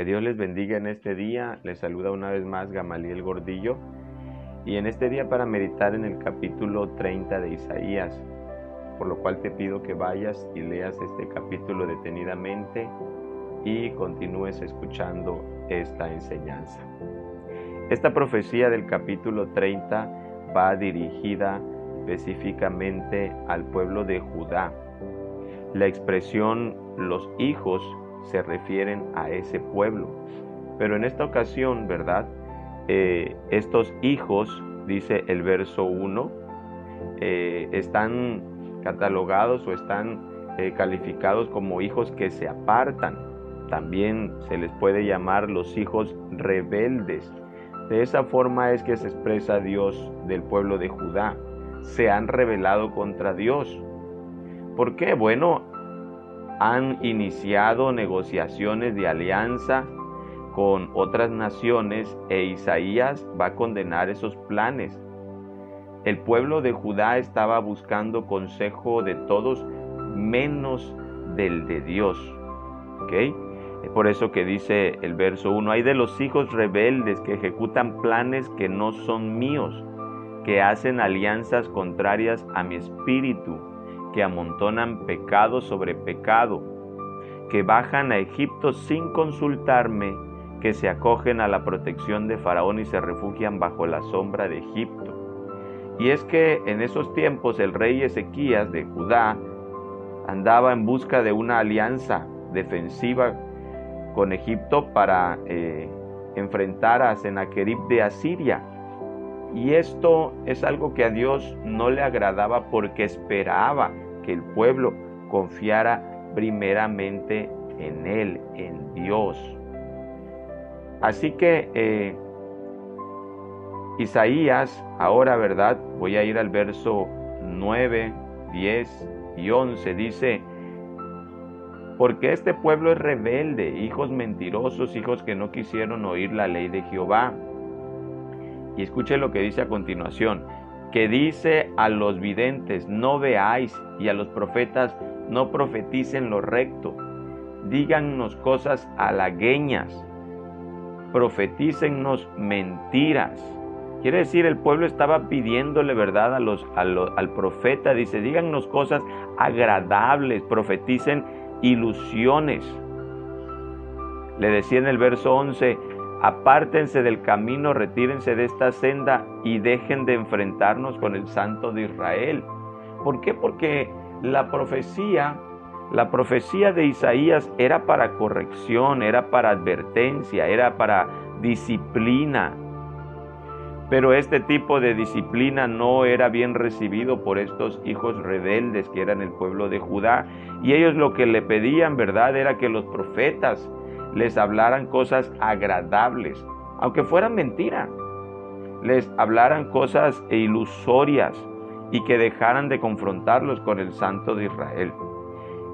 Que Dios les bendiga en este día. Les saluda una vez más Gamaliel Gordillo. Y en este día para meditar en el capítulo 30 de Isaías, por lo cual te pido que vayas y leas este capítulo detenidamente y continúes escuchando esta enseñanza. Esta profecía del capítulo 30 va dirigida específicamente al pueblo de Judá. La expresión los hijos se refieren a ese pueblo. Pero en esta ocasión, ¿verdad? Eh, estos hijos, dice el verso 1, eh, están catalogados o están eh, calificados como hijos que se apartan. También se les puede llamar los hijos rebeldes. De esa forma es que se expresa Dios del pueblo de Judá. Se han rebelado contra Dios. ¿Por qué? Bueno, han iniciado negociaciones de alianza con otras naciones e Isaías va a condenar esos planes. El pueblo de Judá estaba buscando consejo de todos menos del de Dios. ¿Ok? Por eso que dice el verso 1, hay de los hijos rebeldes que ejecutan planes que no son míos, que hacen alianzas contrarias a mi espíritu que amontonan pecado sobre pecado, que bajan a Egipto sin consultarme, que se acogen a la protección de Faraón y se refugian bajo la sombra de Egipto. Y es que en esos tiempos el rey Ezequías de Judá andaba en busca de una alianza defensiva con Egipto para eh, enfrentar a Sennacherib de Asiria. Y esto es algo que a Dios no le agradaba porque esperaba que el pueblo confiara primeramente en Él, en Dios. Así que eh, Isaías, ahora, ¿verdad? Voy a ir al verso 9, 10 y 11. Dice, porque este pueblo es rebelde, hijos mentirosos, hijos que no quisieron oír la ley de Jehová. Y escuche lo que dice a continuación, que dice a los videntes, no veáis, y a los profetas, no profeticen lo recto. Dígannos cosas halagueñas, profetícennos mentiras. Quiere decir, el pueblo estaba pidiéndole verdad a los, al profeta, dice, dígannos cosas agradables, profeticen ilusiones. Le decía en el verso 11, Apártense del camino, retírense de esta senda y dejen de enfrentarnos con el Santo de Israel. ¿Por qué? Porque la profecía, la profecía de Isaías era para corrección, era para advertencia, era para disciplina. Pero este tipo de disciplina no era bien recibido por estos hijos rebeldes que eran el pueblo de Judá. Y ellos lo que le pedían, ¿verdad?, era que los profetas les hablaran cosas agradables, aunque fueran mentira. Les hablaran cosas ilusorias y que dejaran de confrontarlos con el Santo de Israel.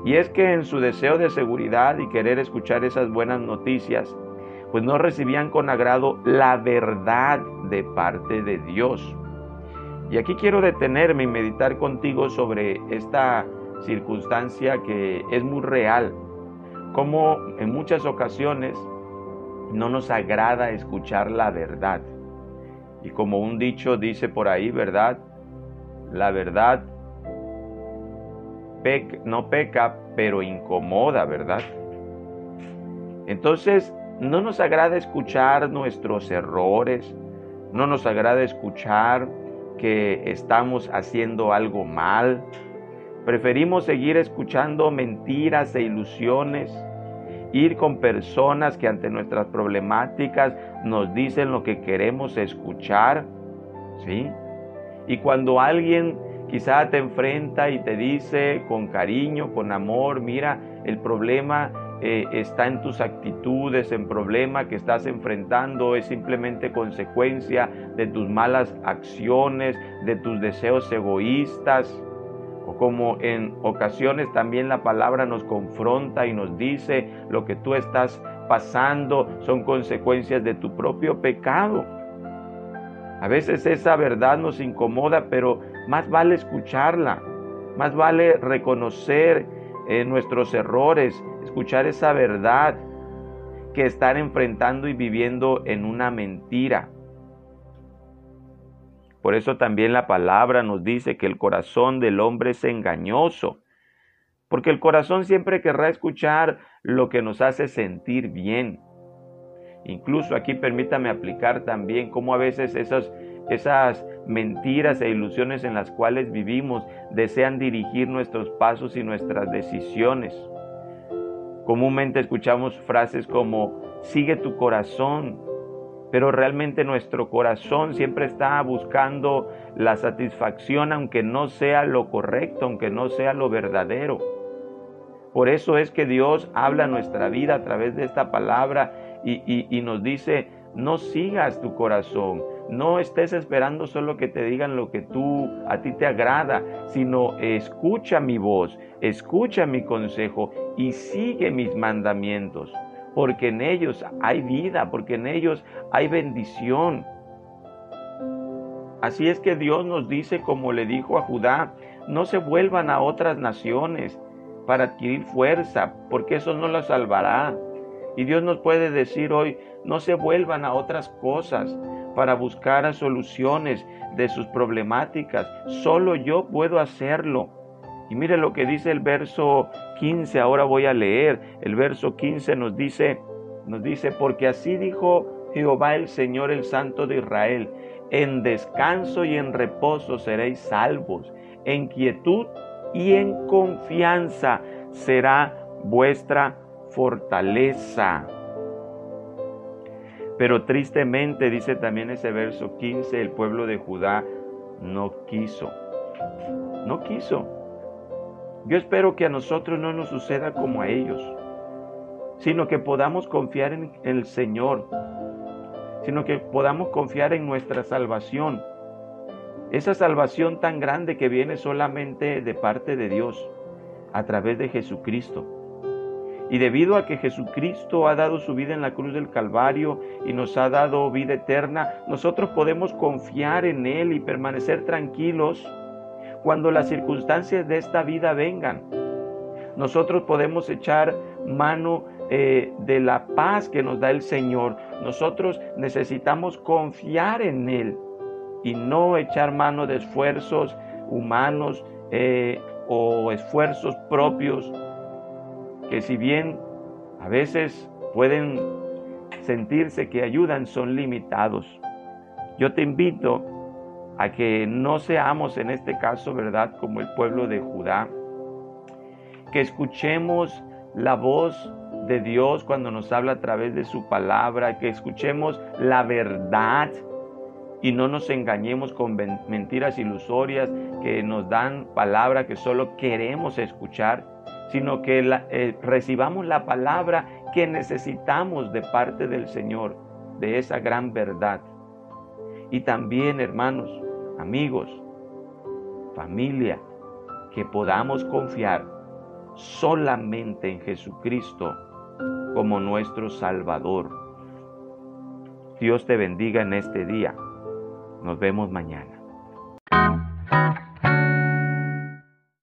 Y es que en su deseo de seguridad y querer escuchar esas buenas noticias, pues no recibían con agrado la verdad de parte de Dios. Y aquí quiero detenerme y meditar contigo sobre esta circunstancia que es muy real como en muchas ocasiones no nos agrada escuchar la verdad. Y como un dicho dice por ahí, ¿verdad? La verdad no peca, pero incomoda, ¿verdad? Entonces, no nos agrada escuchar nuestros errores, no nos agrada escuchar que estamos haciendo algo mal. Preferimos seguir escuchando mentiras e ilusiones ir con personas que ante nuestras problemáticas nos dicen lo que queremos escuchar, ¿sí? Y cuando alguien quizá te enfrenta y te dice con cariño, con amor, mira, el problema eh, está en tus actitudes, el problema que estás enfrentando es simplemente consecuencia de tus malas acciones, de tus deseos egoístas, como en ocasiones también la palabra nos confronta y nos dice lo que tú estás pasando son consecuencias de tu propio pecado. A veces esa verdad nos incomoda, pero más vale escucharla, más vale reconocer eh, nuestros errores, escuchar esa verdad que estar enfrentando y viviendo en una mentira. Por eso también la palabra nos dice que el corazón del hombre es engañoso, porque el corazón siempre querrá escuchar lo que nos hace sentir bien. Incluso aquí permítame aplicar también cómo a veces esas, esas mentiras e ilusiones en las cuales vivimos desean dirigir nuestros pasos y nuestras decisiones. Comúnmente escuchamos frases como sigue tu corazón, pero realmente nuestro corazón siempre está buscando la satisfacción aunque no sea lo correcto, aunque no sea lo verdadero. Por eso es que Dios habla nuestra vida a través de esta palabra y, nos dice, no sigas tu corazón, no estés esperando solo que te digan lo que tú a ti te agrada, sino escucha mi voz, escucha mi consejo y sigue mis mandamientos porque en ellos hay vida, porque en ellos hay bendición. Así es que Dios nos dice, como le dijo a Judá, no se vuelvan a otras naciones para adquirir fuerza, porque eso no los salvará. Y Dios nos puede decir hoy, no se vuelvan a otras cosas para buscar soluciones de sus problemáticas. Solo yo puedo hacerlo. Y mire lo que dice el verso 15, ahora voy a leer. El verso 15 nos dice, nos dice, porque así dijo Jehová el Señor, el Santo de Israel, en descanso y en reposo seréis salvos, en quietud y en confianza será vuestra fortaleza. Pero tristemente, dice también ese verso 15, el pueblo de Judá no quiso. No quiso. Yo espero que a nosotros no nos suceda como a ellos, sino que podamos confiar en el Señor, sino que podamos confiar en nuestra salvación. Esa salvación tan grande que viene solamente de parte de Dios, a través de Jesucristo. Y debido a que Jesucristo ha dado su vida en la cruz del Calvario y nos ha dado vida eterna, nosotros podemos confiar en Él y permanecer tranquilos cuando las circunstancias de esta vida vengan. Nosotros podemos echar mano eh, de la paz que nos da el Señor. Nosotros necesitamos confiar en Él y no echar mano de esfuerzos humanos eh, o esfuerzos propios que si bien a veces pueden sentirse que ayudan, son limitados. Yo te invito a que no seamos en este caso, ¿verdad?, como el pueblo de Judá, que escuchemos la voz de Dios cuando nos habla a través de su palabra, que escuchemos la verdad y no nos engañemos con mentiras ilusorias que nos dan palabra que solo queremos escuchar, sino que eh, recibamos la palabra que necesitamos de parte del Señor, de esa gran verdad. Y también, hermanos, amigos, familia, que podamos confiar solamente en Jesucristo como nuestro Salvador. Dios te bendiga en este día. Nos vemos mañana.